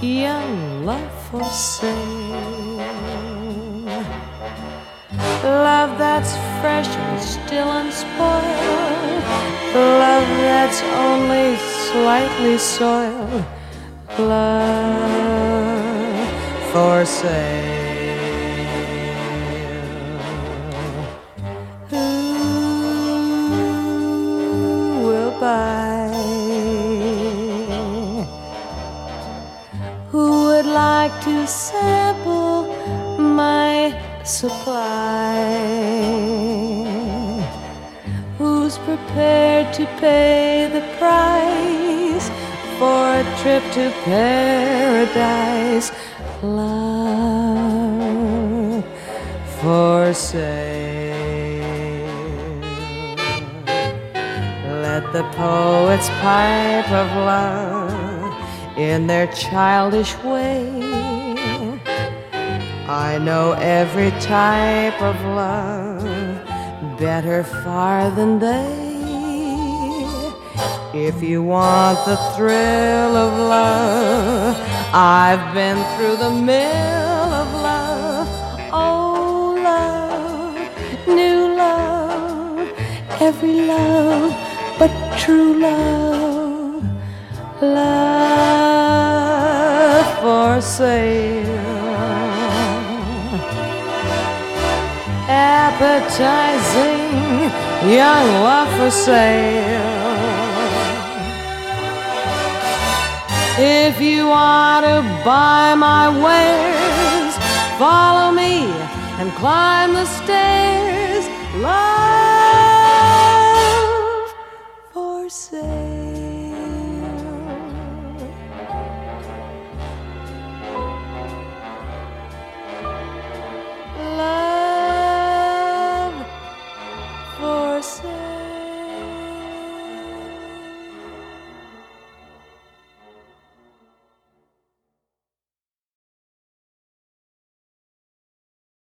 young love for sale. Love that's fresh and still unspoiled. Love that's only slightly soiled. Love for sale. Like to sample my supply? Who's prepared to pay the price for a trip to paradise? Love for sale. Let the poets pipe of love in their childish way. I know every type of love better far than they. If you want the thrill of love, I've been through the mill of love. Oh, love, new love, every love but true love, love sale. Appetizing young love for sale. If you want to buy my wares, follow me and climb the stairs. Love for sale.